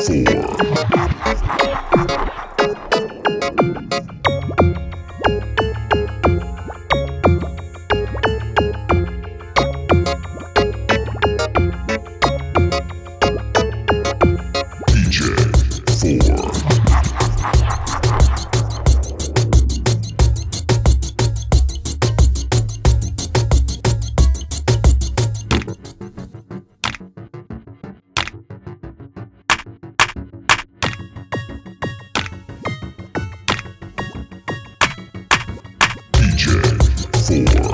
four. four.